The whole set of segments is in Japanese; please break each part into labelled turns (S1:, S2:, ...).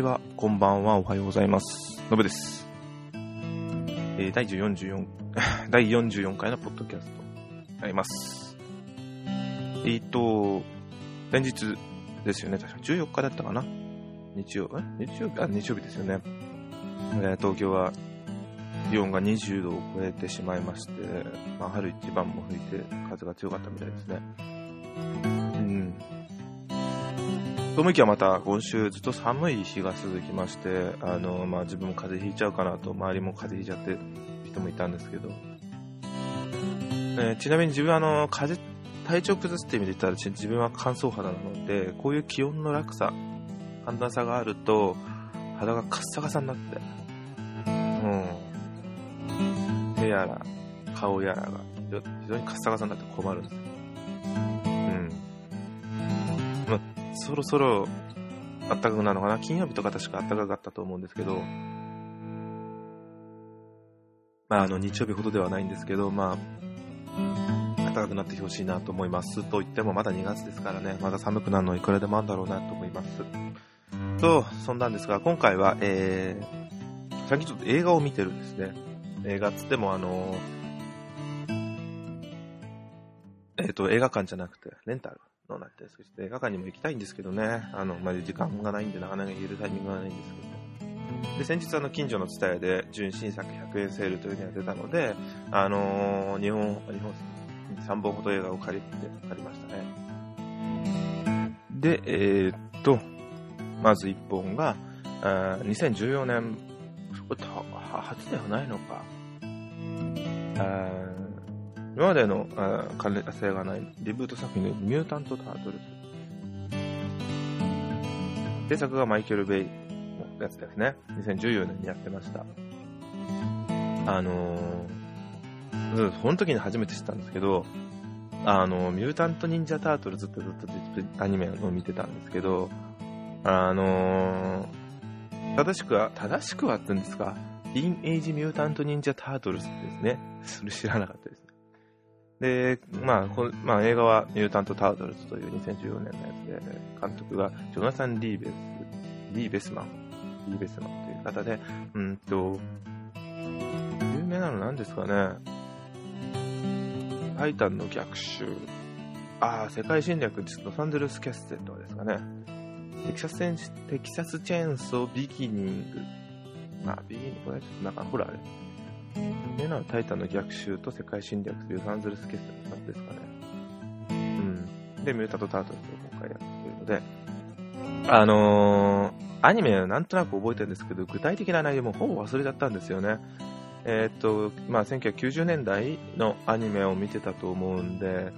S1: ちは、こんばんは、おはようございます。のぶです。えー第44、第44 回のポッドキャストになります。えーと、連日ですよね、確か14日だったかな？日曜、え？日曜日？あ、日曜日ですよね。えー東京は気温が20度を超えてしまいまして、まあ、春一番も吹いて風が強かったみたいですね。うん。と思いきやまた今週ずっと寒い日が続きまして、あの、まあ、自分も風邪ひいちゃうかなと、周りも風邪ひいちゃって人もいたんですけど、えちなみに自分あの、風邪、体調崩すって意味で言ったら、自分は乾燥肌なので、こういう気温の落差、寒暖差があると、肌がカッサカサになって、うん。手やら、顔やらが、非常にカッサカサになって困るんです。まあ、そろそろ、暖かくなるのかな？金曜日とか確か暖かかったと思うんですけど、まあ、あの、日曜日ほどではないんですけど、まあ、暖かくなってほしいなと思います。と言ってもまだ2月ですからね、まだ寒くなるのいくらでもあるんだろうなと思います。と、そんなんですが、今回は、えー、最近ちょっと映画を見てるんですね。映画っつってもあのえっ、と、映画館じゃなくて、レンタルのなってるんですけど、映画館にも行きたいんですけどね、あの、まあ、時間がないんで、なかなか言えるタイミングがないんですけど。で、先日、あの、近所の蔦屋で、純新作100円セールというのが出たので、あのー日本、日本、3本ほど映画を借りて、借りましたね。で、えーっと、まず1本が、あ2014年、これ初ではないのか。あー今までの関連性がないリブート作品のミュータント・タートルズ。制作がマイケル・ベイのやつですね。2014年にやってました。あのー、その時に初めて知ったんですけど、あの、ミュータント・ニンジャ・タートルズってずっとアニメを見てたんですけど、あのー、正しくは、正しくはって言うんですか、イン・エイジ・ミュータント・ニンジャ・タートルズってですね。それ知らなかったです。で、まあ、こまあ、映画はミュータント・タートルズという2014年のやつで、監督がジョナサン・リーベス、リーベスマン、リーベスマンという方で、うんと、有名なの何ですかね、タイタンの逆襲、ああ、世界侵略、ロサンゼルス・キャステットですかね。テキサスチェンテキサスチェーンソービギニング。まあ、ビギニング、これちょっとなんか、ほらあれ。有名なのタイタンの逆襲と世界侵略というサンゼルス・キャステットなんですかね。うん。で、ミュータント・タートルズを今回やるというので、あのー、アニメはなんとなく覚えてるんですけど、具体的な内容もほぼ忘れちゃったんですよね。えーっと、まあ、1990年代のアニメを見てたと思うんで、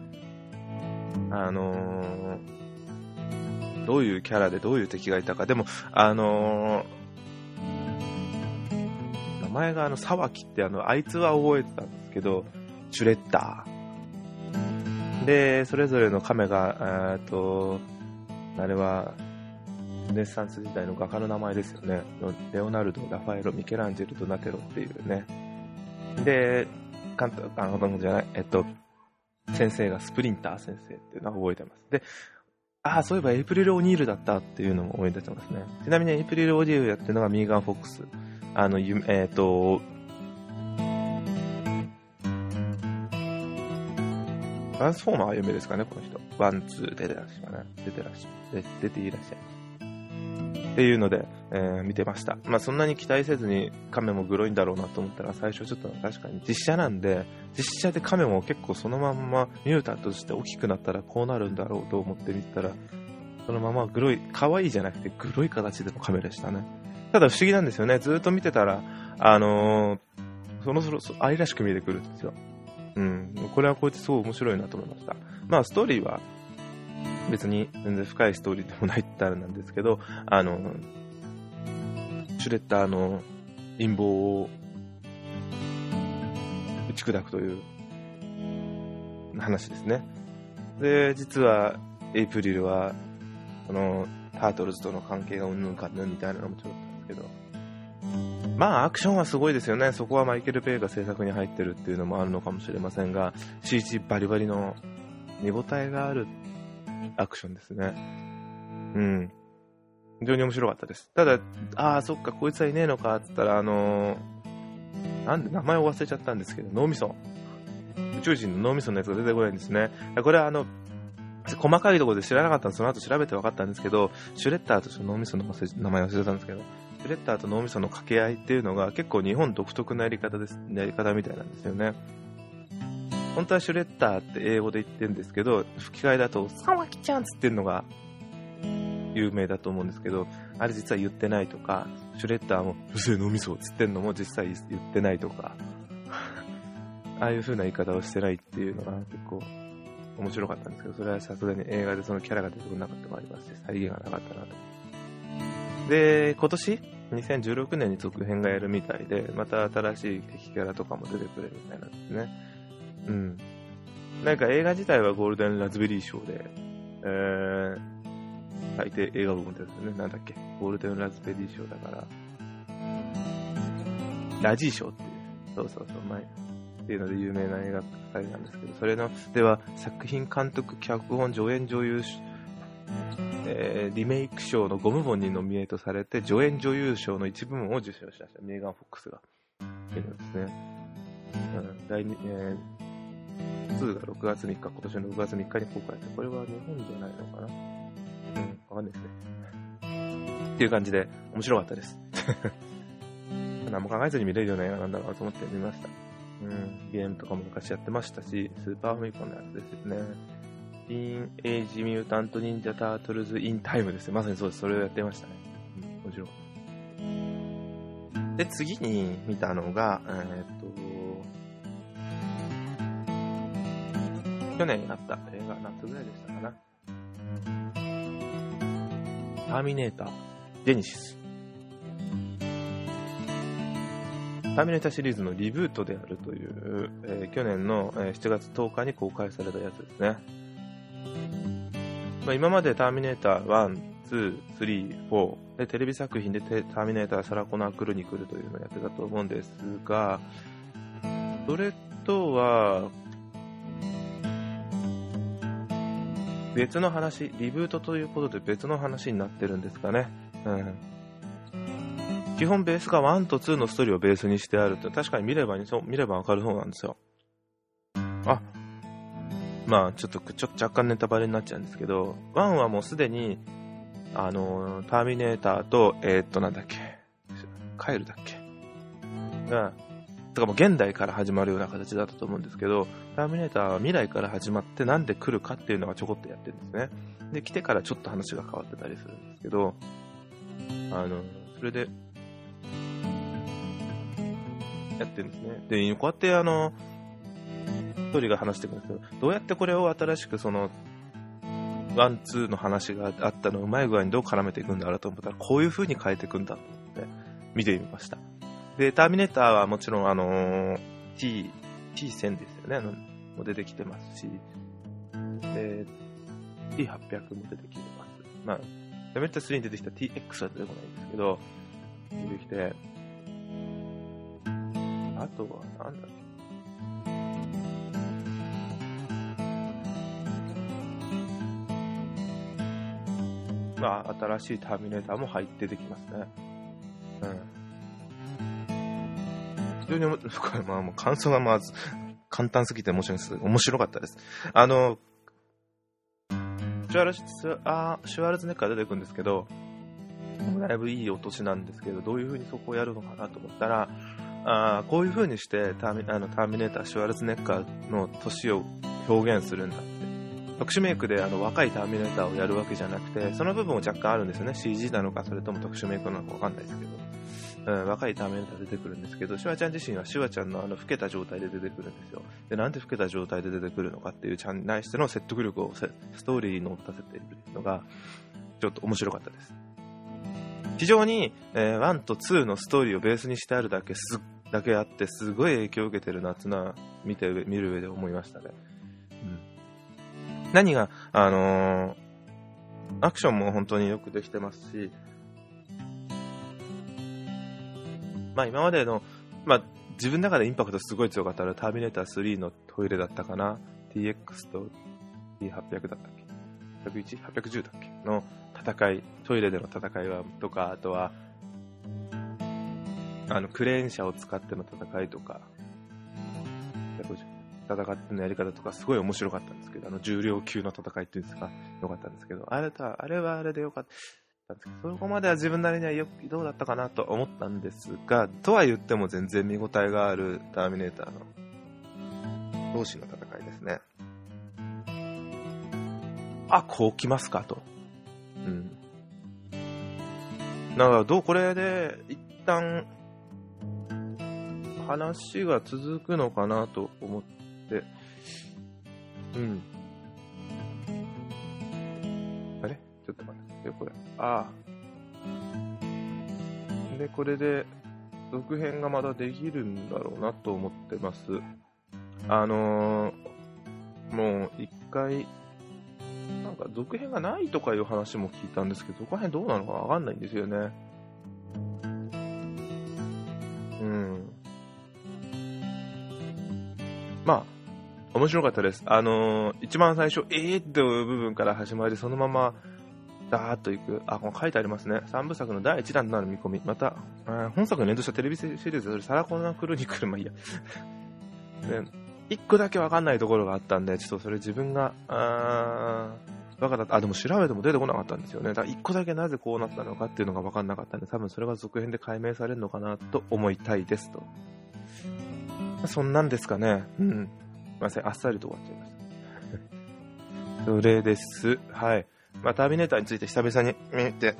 S1: あのーどういうキャラでどういう敵がいたか。でも、あのー前があの、沢木ってあの、あいつは覚えてたんですけど、シュレッダー。で、それぞれの亀が、えーっと、あれは、ネッサンス時代の画家の名前ですよね。レオナルド、ラファエロ、ミケランジェル、ドナテロっていうね。で、監督、あ、監督じゃない、えっと、先生がスプリンター先生っていうのは覚えてます。で、ああ、そういえばエイプリル・オニールだったっていうのも思い出してますね。ちなみにエイプリル・オニールやってるのがミーガン・フォックス。あの、えっ、と、トランスフォーマーは有名ですかね、この人。 one、two 出てらっしゃい。出てらっしゃい、出ていらっしゃい。っていうので、えー見てました。まあそんなに期待せずに亀もグロいんだろうなと思ったら最初ちょっと確かに実写なんで、実写で亀も結構そのまんまミュータントとして大きくなったらこうなるんだろうと思って見たら、そのままグロい、可愛いじゃなくてグロい形での亀でしたね。ただ不思議なんですよね。ずっと見てたら、あのーそろそろ愛らしく見えてくるんですよ。うん。これはこうやってすごい面白いなと思いました。まあストーリーは別に全然深いストーリーでもないってあれなんですけど、あの、シュレッダーの陰謀を打ち砕くという話ですね。で、実はエイプリルは、このタートルズとの関係がうんぬんかんぬんみたいなのもちょっとけど、まあアクションはすごいですよね。そこはマイケル・ペイが制作に入ってるっていうのもあるのかもしれませんが、CG バリバリの見応えがあるアクションですね。うん。非常に面白かったです。ただ、ああ、そっか、こいつはいねえのかって言ったら、あのー、なんで名前を忘れちゃったんですけど、脳みそ。宇宙人の脳みそのやつが出てこないんですね。これはあの、細かいところで知らなかったんで、その後調べて分かったんですけど、シュレッダーとして脳みその名前忘れたんですけど、シュレッダーと脳みその掛け合いっていうのが結構日本独特なやり方です、やり方みたいなんですよね。本当はシュレッダーって英語で言ってるんですけど、吹き替えだと、サワキちゃんつってるのが有名だと思うんですけど、あれ実は言ってないとか、シュレッダーも、うせえ脳みそつってんのも実際言ってないとか、ああいう風な言い方をしてないっていうのが結構面白かったんですけど、それはさすがに映画でそのキャラが出てこなかったのもありますし、再現がなかったなと。で、今年、2016年に続編がやるみたいで、また新しい敵キャラとかも出てくれるみたいなんですね。うん。なんか映画自体はゴールデンラズベリー賞で、えー、最低映画部門ですよね。なんだっけ？ゴールデンラズベリー賞だから、ラジー賞っていう。そうそうそう、前。っていうので有名な映画祭なんですけど、それの、では、作品監督、脚本、助演女優、えー、リメイク賞の5部門にノミネートされて、助演女優賞の1部門を受賞しました。メーガン・フォックスが。っていうのですね。うん、第2、えー、2が6月3日、今年の6月3日に公開して、これは日本じゃないのかな？うん、わかんないですね。っていう感じで、面白かったです。何も考えずに見れるような映画なんだろうと思って見ました。うん、ゲームとかも昔やってましたし、スーパーファミコンのやつですよね。ティーンエイジミュータントニンジャタートルズインタイムですね。まさにそうです。それをやってましたね。うん、もちろん。で、次に見たのが、えー、っと、去年あった映画、夏ぐらいでしたかな。ターミネーター、ジェニシス。ターミネーターシリーズのリブートであるという、えー、去年の7月10日に公開されたやつですね。まあ、今までターミネーター1、2、3、4でテレビ作品でターミネーターサラコナークルニクルというのをやってたと思うんですが、それとは別の話、リブートということで別の話になってるんですかね。うん基本ベースが1と2のストーリーをベースにしてあると、確かに見れば見ればわかるそうなんですよ。あ、まあちょっとちょ若干ネタバレになっちゃうんですけど、1はもうすでに、あのターミネーターと、えー、っとなんだっけ、カエルだっけが、とかもう現代から始まるような形だったと思うんですけど、ターミネーターは未来から始まってなんで来るかっていうのがちょこっとやってるんですね。で、来てからちょっと話が変わってたりするんですけど、あの、それで、やってるんですね。で、こうやってあの、一人が話してくんですけど、どうやってこれを新しくその、 one、two の話があったのをうまい具合にどう絡めていくんだろうと思ったら、こういう風に変えていくんだと思って見てみました。で、ターミネーターはもちろんあのー、T、T1000 ですよね。あの、も出てきてますし、で、T800 も出てきてます。まあ、ターミネーター3に出てきた TX は出てこないんですけど、出てきて、あとは、なんだっけ？まあ、新しいターミネーターも入っててきますね。うん。非常に、これ、まあ、もう感想がまず、簡単すぎて面白いです。面白かったです。あの、シュワルツあシュワルツネッカー出てくるんですけど、だいぶいいお年なんですけど、どういう風にそこをやるのかなと思ったら、あこういう風にしてターミあのターミネーター、シュワルツネッカーの年を表現するんだっ。特殊メイクであの若いターミネーターをやるわけじゃなくて、その部分も若干あるんですよね。CG なのか、それとも特殊メイクなのかわかんないですけど。うん、若いターミネーター出てくるんですけど、シュワちゃん自身はシュワちゃんのあの老けた状態で出てくるんですよ。で、なんで老けた状態で出てくるのかっていうちゃんに対しての説得力をストーリーに乗ったせているのが、ちょっと面白かったです。非常に、えー、1と2のストーリーをベースにしてあるだけすだけあって、すごい影響を受けてるなっていうのは見て、見る上で思いましたね。うん。何が、あのー、アクションも本当によくできてますし、まあ今までの、まあ自分の中でインパクトすごい強かったらターミネーター3のトイレだったかな ?TX と T800 だったっけ ?101?810 だっけの戦い、トイレでの戦いはとか、あとは、あの、クレーン車を使っての戦いとか、戦ってのやり方とかすごい面白かったんですけど、あの重量級の戦いっていうんですか、よかったんですけど、あれとは、あれはあれでよかったんですけど、そこまでは自分なりにはよどうだったかなと思ったんですが、とは言っても全然見応えがあるターミネーターの同士の戦いですね。あ、こう来ますかと。うん。だからどう、これで一旦話が続くのかなと思っ、うん。あれ？ちょっと待ってよ、これ。ああ。で、これで、続編がまだできるんだろうなと思ってます。あのー、もう一回、なんか続編がないとかいう話も聞いたんですけど、そこら辺どうなのかわかんないんですよね。面白かったです。あのー、一番最初、えーっていう部分から始まり、そのまま、ダーッといく。あ、この書いてありますね。三部作の第1弾となる見込み。また、本作に連動したテレビシリーズ、それサラコナクルニクル、まあいいや。で、一個だけわかんないところがあったんで、ちょっとそれ自分が、あー、かった。あ、でも調べても出てこなかったんですよね。だから一個だけなぜこうなったのかっていうのがわかんなかったんで、多分それが続編で解明されるのかなと思いたいですと。そんなんですかね。うん。ません。あっさりと終わっちゃいました。それです。はい。まあ、ターミネーターについて久々に見て、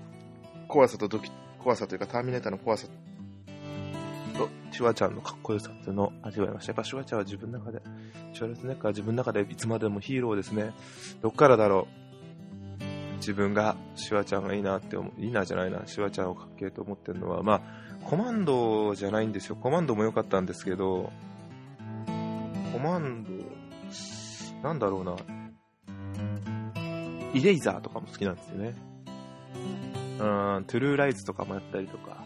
S1: 怖さとドキ、怖さというか、ターミネーターの怖さと、シュワちゃんのかっこよさっていうのを味わいました。やっぱシュワちゃんは自分の中で、シュワレスネッカーは自分の中でいつまでもヒーローですね。どっからだろう。自分がシュワちゃんがいいなって思う、いいなじゃないな、シュワちゃんをかっけえと思ってるのは、まあ、コマンドじゃないんですよ。コマンドも良かったんですけど、マンド、なんだろうな。イレイザーとかも好きなんですよね。うん、トゥルーライズとかもやったりとか。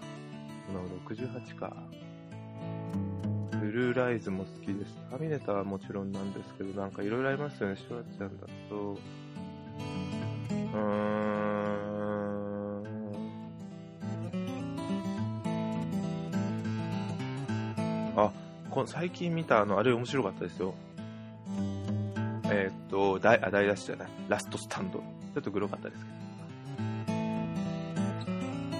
S1: 68か。トゥルーライズも好きです。タミネタはもちろんなんですけど、なんかいろいろありますよね。シュワちゃんだと。うーん。あ、こ最近見たあの、あれ面白かったですよ。えー、っと、大、あ、大ダッシュじゃない。ラストスタンド。ちょっとグロかったですけど。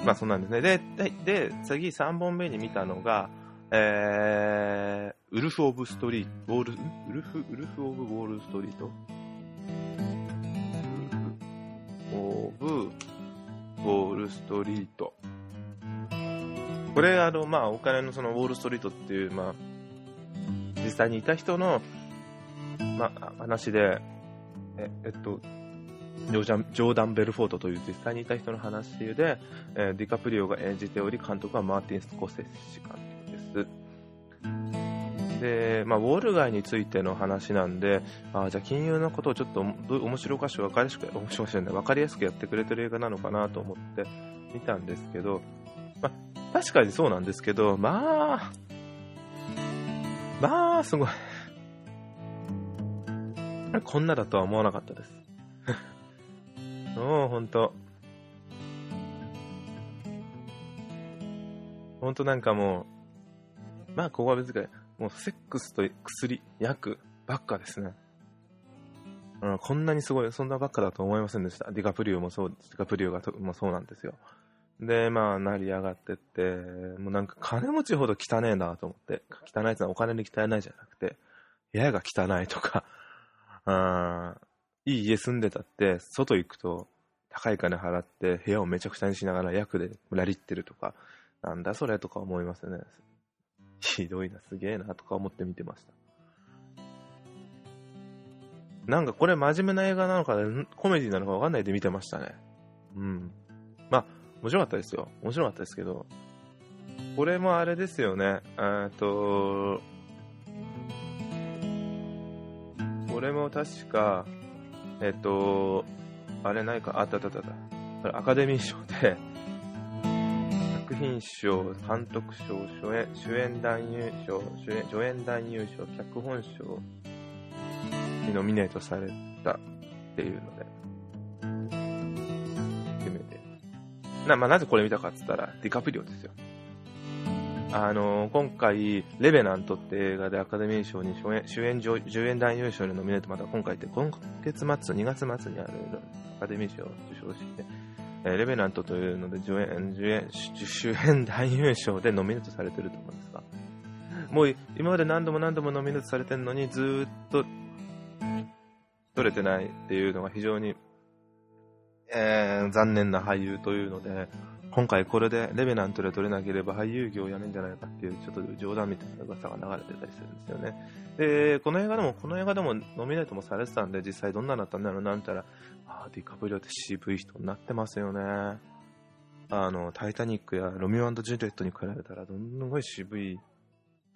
S1: まあ、そうなんですね。で、で、で次3本目に見たのが、えー、ウルフ・オブ・ストリート、ウォール、ウルフ、ウルフ・オブ・ウォール・ストリート。ウルフ・オブ・ウォール・ストリート。これ、あの、まあ、お金のそのウォール・ストリートっていう、まあ、実際にいた人の、ま、話で、え、えっと、ジョージャジョーダン・ベルフォートという実際にいた人の話で、えー、ディカプリオが演じており、監督はマーティン・スコセッシ監督です。で、まあ、ウォール街についての話なんで、あじゃあ金融のことをちょっと面白おかしく分かりやすく、面白く分かりやすくやってくれてる映画なのかなと思って見たんですけど、まあ、確かにそうなんですけど、まあ、まあ、すごい。こんなだとは思わなかったです。もう、ほんと。ほんとなんかもう、まあ、ここは別に、もうセックスと薬、薬ばっかですね。うん、こんなにすごい、そんなばっかだと思いませんでした。ディカプリオもそう、ディカプリオがともそうなんですよ。で、まあ、成り上がってって、もうなんか金持ちほど汚えなと思って、汚いってのはお金に汚いじゃなくて、部屋が汚いとか、あいい家住んでたって、外行くと高い金払って部屋をめちゃくちゃにしながら役でラリってるとか、なんだそれとか思いますね。ひどいな、すげえなとか思って見てました。なんかこれ真面目な映画なのか、コメディなのかわかんないで見てましたね。うん。まあ、面白かったですよ。面白かったですけど、これもあれですよね。えっと、これも確か、えっと、あれないか、あったあったあった。アカデミー賞で、作品賞、監督賞、主演主演男優賞、主演助演男優賞、脚本賞にノミネートされたっていうので、な、まあ、なぜこれ見たかって言ったら、ディカプリオですよ。あのー、今回、レベナントって映画でアカデミー賞に主演主演助演男優賞にノミネート、また今回って今月末、2月末にあるアカデミー賞受賞して、えー、レベナントというので助演助演主演男優賞でノミネートされてると思うんですが、もう今まで何度も何度もノミネートされてるのにずっと取れてないっていうのが非常に、えー、残念な俳優というので、今回これでレベナントで取れなければ俳優業をやめんじゃないかっていうちょっと冗談みたいな噂が流れてたりするんですよね。で、この映画でも、この映画でもノミネートもされてたんで、実際どんなだったんだろうな、みたいな、あ、ディカプリオって渋い人になってますよね。あの、タイタニックやロミオジュリエットに比べたら、どんごい渋い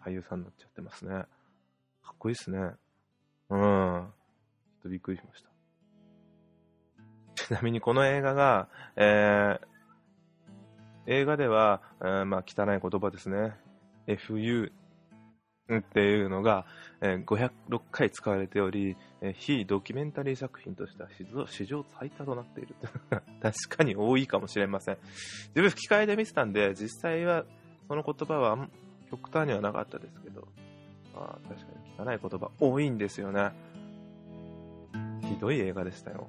S1: 俳優さんになっちゃってますね。かっこいいっすね。うん。ちょっとびっくりしました。ちなみにこの映画が、えー、映画では、えー、まあ、汚い言葉ですね。FU っていうのが、えー、506回使われており、えー、非ドキュメンタリー作品としては史上最多となっている。確かに多いかもしれません。自分吹き替えで見てたんで、実際はその言葉は極端にはなかったですけど、あ確かに汚い言葉多いんですよね。ひどい映画でしたよ。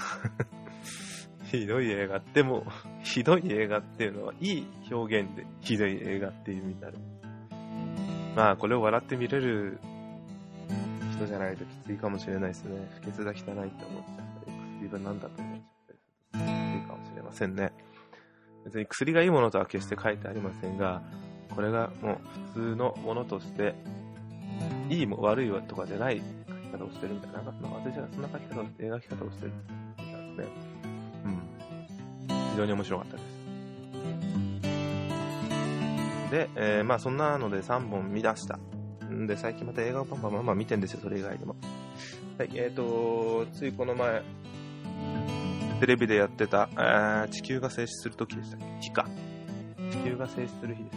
S1: ひどい映画。でも、ひどい映画っていうのは、いい表現で、ひどい映画っていう意味になる。まあ、これを笑って見れる人じゃないときついかもしれないですね。不潔が汚いって思っちゃったり、薬は何だと思っちゃったりすると、きついかもしれませんね。別に薬がいいものとは決して書いてありませんが、これがもう普通のものとして、いいも悪いとかじゃない書き方をしてるみたいな、なんか私はそんな書き方を、描き方をしてるみたいですね。常に面白かったです。で、えー、まあそんなので3本見出した。んで、最近また映画をパンパンパンパン見てんですよ、それ以外でも。はい、えっ、ー、と、ついこの前、テレビでやってた、あ地球が静止するときでしたっけ？日か。地球が静止する日です。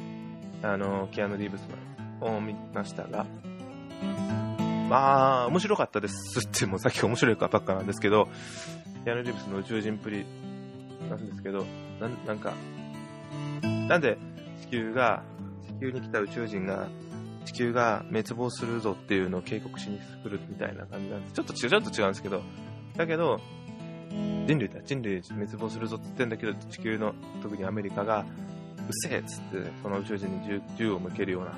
S1: あの、キアヌ・リーブスのを見ましたが、まあ、面白かったですってもさっき面白いかばっかなんですけど、キアヌ・リーブスの宇宙人プリなんですけど、ななんか、なんで地球が、地球に来た宇宙人が、地球が滅亡するぞっていうのを警告しに来るみたいな感じなんです。ちょっと違う、ちょっと違うんですけど、だけど、人類だ、人類滅亡するぞって言ってんだけど、地球の、特にアメリカが、うっせえっつって、その宇宙人に銃銃を向けるような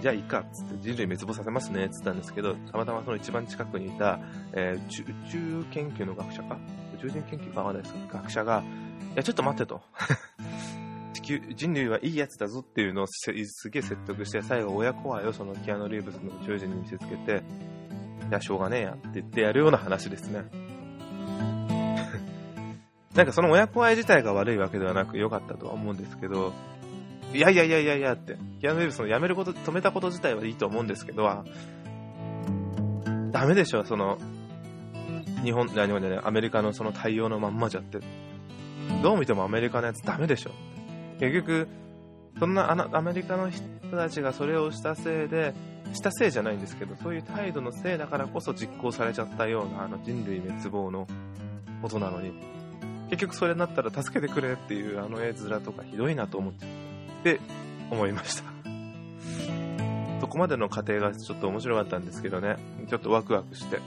S1: じゃあいいかっつって人類滅亡させますねっつったんですけど、たまたまその一番近くにいた、えー、宇宙研究の学者か？宇宙人研究かわかんないですけど、学者が、いや、ちょっと待ってと。地球、人類はいいやつだぞっていうのをすげえ説得して、最後親子愛をそのキアノ・リーブスの宇宙人に見せつけて、いや、しょうがねえやって言ってやるような話ですね。なんかその親子愛自体が悪いわけではなく良かったとは思うんですけど、いやいやいやいやいやって、キアヌ・リーブスの辞めること、止めたこと自体はいいと思うんですけどは、ダメでしょ、その、日本、日本でね、アメリカのその対応のまんまじゃって。どう見てもアメリカのやつダメでしょ。結局、そんなアメリカの人たちがそれをしたせいで、したせいじゃないんですけど、そういう態度のせいだからこそ実行されちゃったようなあの人類滅亡のことなのに、結局それになったら助けてくれっていうあの絵面とかひどいなと思っちゃって思いました。そこまでの過程がちょっと面白かったんですけどね、ちょっとワクワクして。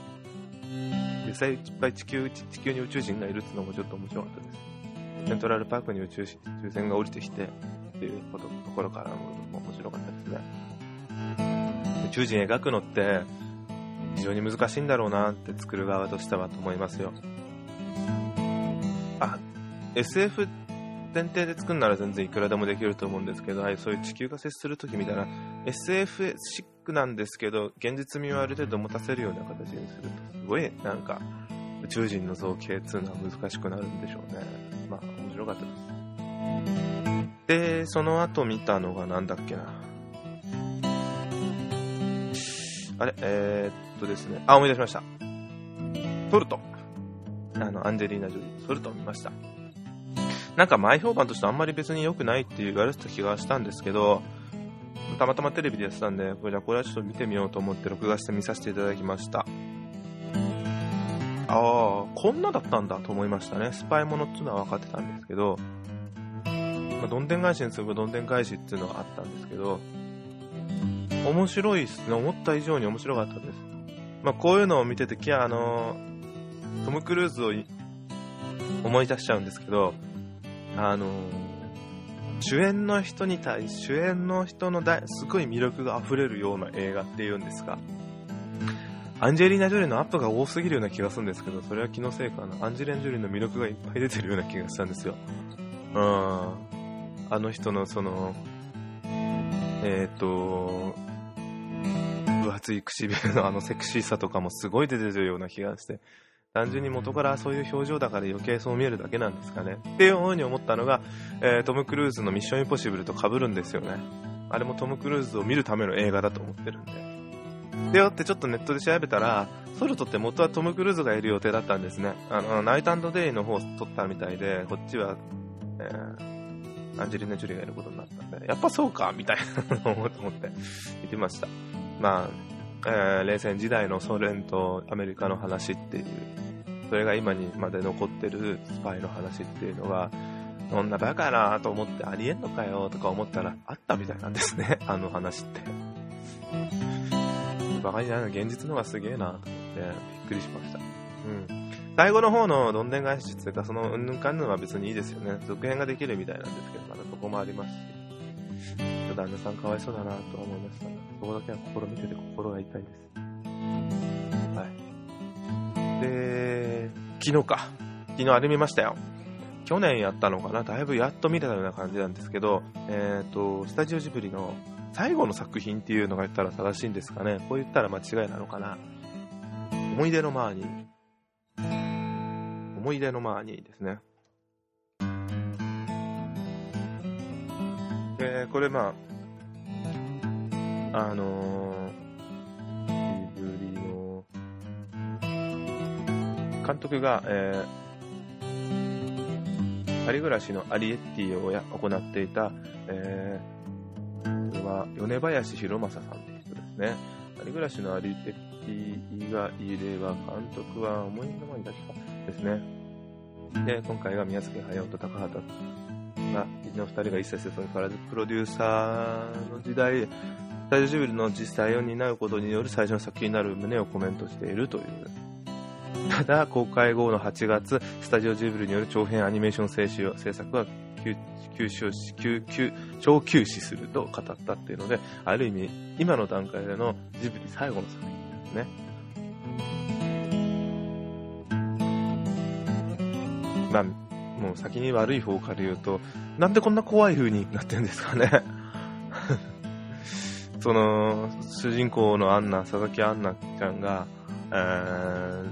S1: 実際いっぱい地球地球に宇宙人がいるっていうのもちょっと面白かったです。セントラルパークに宇宙宇宙船が降りてきてっていうことところからも面白かったですね。宇宙人描くのって非常に難しいんだろうなって作る側としてはと思いますよ。あ、SF って前提で作るなら全然いくらでもできると思うんですけど、はい、そういう地球が接するときみたいな SF シックなんですけど、現実味をある程度持たせるような形にすると、すごいなんか宇宙人の造形っていうのは難しくなるんでしょうね。まあ、面白かったです。で、その後見たのがなんだっけな。あれ？えー、っとですね。あ、思い出しました。ソルト。あの、アンジェリーナ・ジョリー、ソルト見ました。なんか前評判としてあんまり別に良くないって言われてた気がしたんですけど、たまたまテレビでやってたんで、これじゃこれはちょっと見てみようと思って録画して見させていただきました。ああ、こんなだったんだと思いましたね。スパイものっていうのは分かってたんですけど、まあ、どんでん返しに次ぐどんでん返しっていうのはあったんですけど、面白いっすね。思った以上に面白かったです。まあ、こういうのを見てて、きゃあの、トム・クルーズを思い出しちゃうんですけど、あの主演の人に対し、主演の人のすごい魅力が溢れるような映画っていうんですか？アンジェリーナ・ジョリーのアップが多すぎるような気がするんですけど、それは気のせいかな。アンジェリーナ・ジョリーの魅力がいっぱい出てるような気がしたんですよ。うん。あの人のその、えっ、ー、と、分厚い唇のあのセクシーさとかもすごい出てるような気がして、単純に元からそういう表情だから余計そう見えるだけなんですかね。っていうふうに思ったのが、えー、トム・クルーズのミッション・インポッシブルと被るんですよね。あれもトム・クルーズを見るための映画だと思ってるんで。でよってちょっとネットで調べたら、ソルトって元はトム・クルーズがいる予定だったんですね。あの、ナイトデイの方を撮ったみたいで、こっちは、えー、アンジェリーナ・ジュリーがいることになったんで、やっぱそうかみたいなのを思って見てました。まあ、えー、冷戦時代のソ連とアメリカの話っていうそれが今にまで残ってるスパイの話っていうのが、そんなバカなと思ってありえんのかよとか思ったらあったみたいなんですね、あの話って。バカになるの現実の方がすげえなと思ってびっくりしました。うん。最後の方のどんでん返しっていうか、そのうんぬんかんぬんは別にいいですよね。続編ができるみたいなんですけど、まだそこもありますし。旦那さんかわいそうだなと思いましたが、そこだけは心見てて心が痛いです。はいで、昨日か。昨日あれ見ましたよ。去年やったのかな？だいぶやっと見れたような感じなんですけど、えっ、ー、と、スタジオジブリの最後の作品っていうのが言ったら正しいんですかね？こう言ったら間違いなのかな？思い出のマーニー。思い出のマーニーですね。で、これまあ、あのー監督が、えー、アリ暮らしのアリエッティをや行っていた、えー、これは米林博正さんという人ですね。アリ暮らしのアリエッティがいれば、監督は思いのまにだけかですね。で、今回が宮崎駿と高畑が、の2人が一切せずプロデューサーの時代、スタジオジブリの実際を担うことによる最初の作品になる旨をコメントしているというただ、公開後の8月、スタジオジブリによる長編アニメーション制制作は休休休休超休止すると語ったっていうので、ある意味、今の段階でのジブリ最後の作品ですね。まあ、もう先に悪い方から言うと、なんでこんな怖い風になってるんですかね。その、主人公のアンナ、佐々木アンナちゃんが、え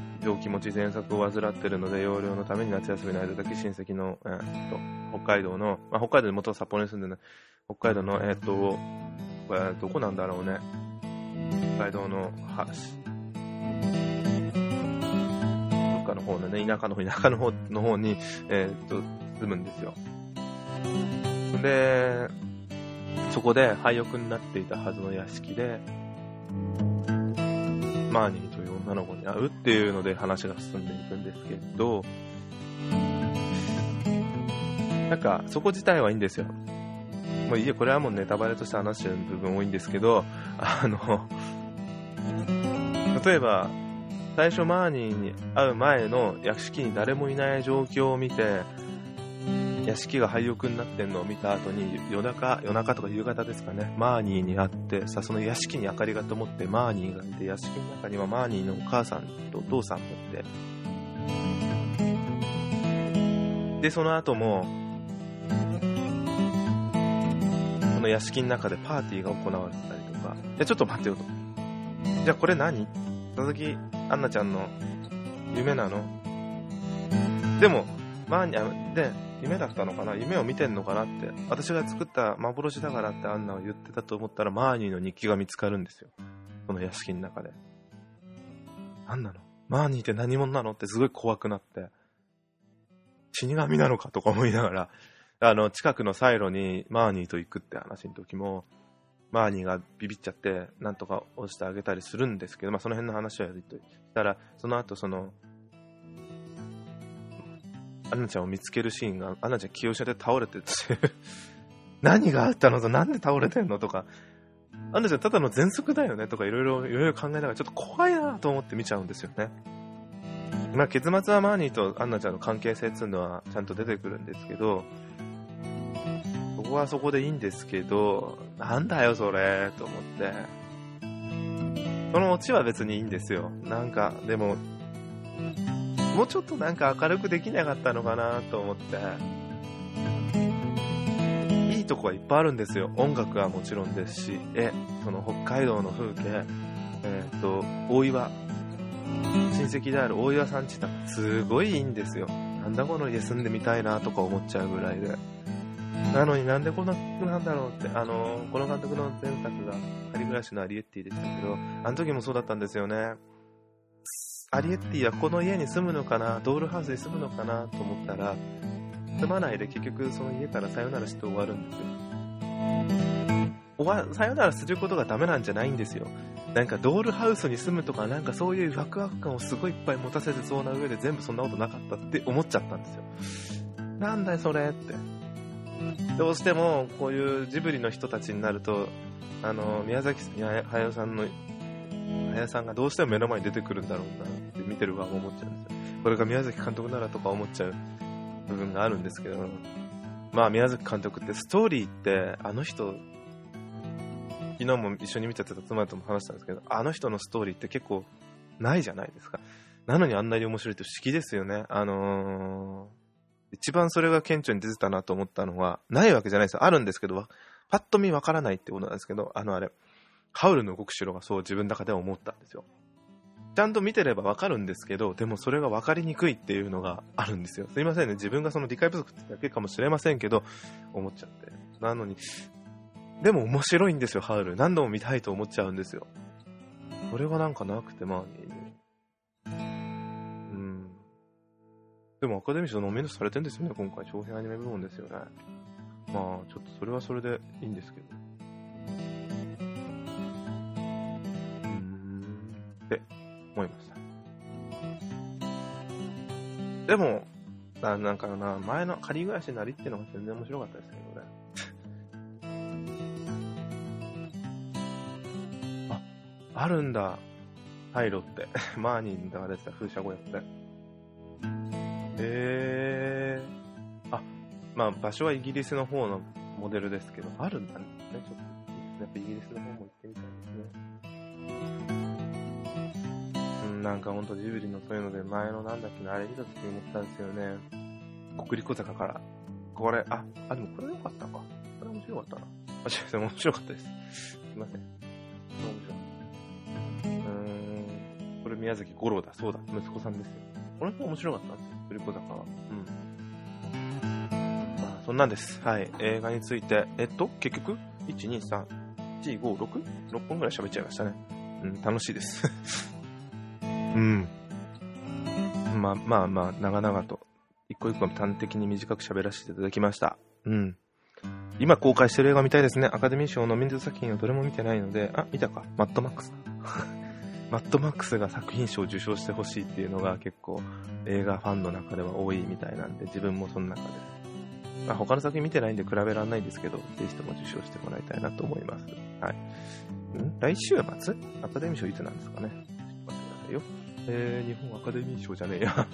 S1: ー病気持ち喘息を患ってるので、養領のために夏休みの間だけ親戚の、えー、と北海道の、まあ、北海道で元札幌に住んでる北海道の、えっ、と、これどこなんだろうね。北海道の、は、どっかの方のね、田舎の方、田舎の方の方に、えっ、ー、と、住むんですよ。で、そこで廃屋になっていたはずの屋敷で、マーニーという女の子に会うっていうので話が進んでいくんですけど、なんか、そこ自体はいいんですよ。もういいや、これはもうネタバレとして話してる部分多いんですけど、あの、例えば、最初マーニーに会う前の屋敷に誰もいない状況を見て、屋敷が廃屋になってんのを見た後に夜中、夜中とか夕方ですかね、マーニーに会って、さ、その屋敷に明かりが灯ってマーニーがいて、屋敷の中にはマーニーのお母さんとお父さんもいて、で、その後も、その屋敷の中でパーティーが行われてたりとか、じゃ、ちょっと待ってよと。じゃあこれ何？佐々木杏奈ちゃんの夢なの？でも、マーニー、で、夢だったのかな？夢を見てんのかなって。私が作った幻だからってアンナは言ってたと思ったら、マーニーの日記が見つかるんですよ。この屋敷の中で。何なの？マーニーって何者なの？ってすごい怖くなって。死神なのかとか思いながら、あの、近くのサイロにマーニーと行くって話の時も、マーニーがビビっちゃって、なんとか押してあげたりするんですけど、まあその辺の話はやりとたら、その後その、アンナちゃんを見つけるシーンが、アンナちゃん気を失って倒れてて 何があったのと、なんで倒れてんのとか、アンナちゃんただの喘息だよねとかいろいろ、考えながらちょっと怖いなと思って見ちゃうんですよね。まあ結末はマーニーとアンナちゃんの関係性っていうのはちゃんと出てくるんですけど、そこはそこでいいんですけど、なんだよそれと思って。そのオチは別にいいんですよ。なんか、でも、もうちょっとなんか明るくできなかったのかなと思って。いいとこはいっぱいあるんですよ。音楽はもちろんですし、え、その北海道の風景、えっ、ー、と、大岩、親戚である大岩さんちがすごいいいんですよ。なんだこの家住んでみたいなとか思っちゃうぐらいで。なのになんでこんななんだろうって、あの、この監督の前作が、仮暮らしのアリエッティでしたけど、あの時もそうだったんですよね。アリエッティはこの家に住むのかな、ドールハウスに住むのかなと思ったら、住まないで結局その家からさよならして終わるんですよ。終わさよならすることがダメなんじゃないんですよ。なんかドールハウスに住むとか、なんかそういうワクワク感をすごいいっぱい持たせてそうな上で全部そんなことなかったって思っちゃったんですよ。なんだよそれって。どうしてもこういうジブリの人たちになると、あの、宮崎駿さんの、駿さんがどうしても目の前に出てくるんだろうなって見てる側も思っちゃうんですよ。これが宮崎監督ならとか思っちゃう部分があるんですけど、まあ宮崎監督ってストーリーってあの人昨日も一緒に見ちゃってた妻とも話したんですけど、あの人のストーリーって結構ないじゃないですか。なのにあんなに面白いって不思議ですよね。あのー、一番それが顕著に出てたなと思ったのは、ないわけじゃないですよ。あるんですけど、パッと見わからないってことなんですけど、あのあれ、ハウルの動く城がそう自分の中では思ったんですよ。ちゃんと見てればわかるんですけど、でもそれが分かりにくいっていうのがあるんですよ。すいませんね。自分がその理解不足ってだけかもしれませんけど、思っちゃって。なのに、でも面白いんですよ、ハウル。何度も見たいと思っちゃうんですよ。それがなんかなくて、まあ、でもアカデミー賞ノミネートされてるんですよね、今回。長編アニメ部門ですよね。まあ、ちょっとそれはそれでいいんですけど。うん、って思いました。でも、ななんかな、前の仮暮らしなりっていうのが全然面白かったですけどね。ああるんだ。パイロって。マーニーが出てた風車小屋って。へえ。あ、まあ場所はイギリスの方のモデルですけど、あるんだね。ちょっと、やっぱイギリスの方も行ってみたいですね。うん、なんかほんとジブリのそういうので前のなんだっけな、あれ見た時に思ったんですよね。国立小坂から。これ、あ、あ、でもこれ良かったか。これ面白かったな。あ、違う、面白かったです。すいません。面白かった。これ宮崎五郎だ。そうだ。息子さんですよ。この人面白かったんですよ。子坂は。うん。まあ、そんなんです。はい。映画について、えっと、結局、1、2、3、4、5、6? 6本ぐらい喋っちゃいましたね。うん、楽しいです。うん。まあまあまあ、長々と、一個一個端的に短く喋らせていただきました。うん。今公開してる映画見たいですね。アカデミー賞の民族作品をどれも見てないので、あ、見たか。マッドマックス。マッドマックスが作品賞を受賞してほしいっていうのが結構映画ファンの中では多いみたいなんで、自分もその中で。まあ、他の作品見てないんで比べられないんですけど、ぜひとも受賞してもらいたいなと思います。はい。ん？来週末？アカデミー賞いつなんですかね？待ってくださいよ。えー、日本アカデミー賞じゃねえや。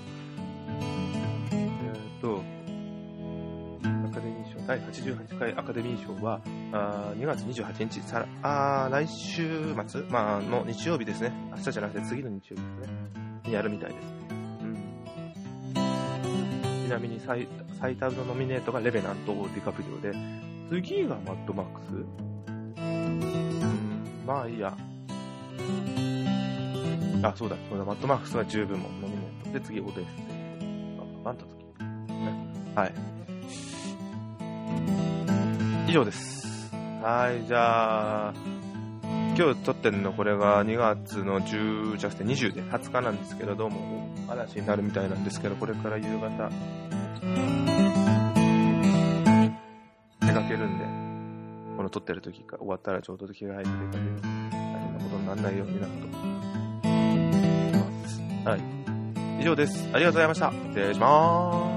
S1: 第88回アカデミー賞は、あ2月28日、さらあ来週末、まあ、の日曜日ですね。明日じゃなくて次の日曜日ですね。にやるみたいです。うん、ちなみに最最多のノミネートがレベナント・ディカプリオで、次がマッドマックス？うん、まあいいや。あ、そうだ、そうだ、マッドマックスは十分もノミネート。で、次、オデッセイ。あ、ンタ次。はい。上です。はい、じゃあ、今日撮ってるのこれが2月の10じゃなくて20で20日なんですけど、どうも嵐になるみたいなんですけど、これから夕方、出かけるんで、この撮ってる時か終わったらちょうど着替えて出かける。大変なことにならないようになると思います。はい。以上です。ありがとうございました。失礼します。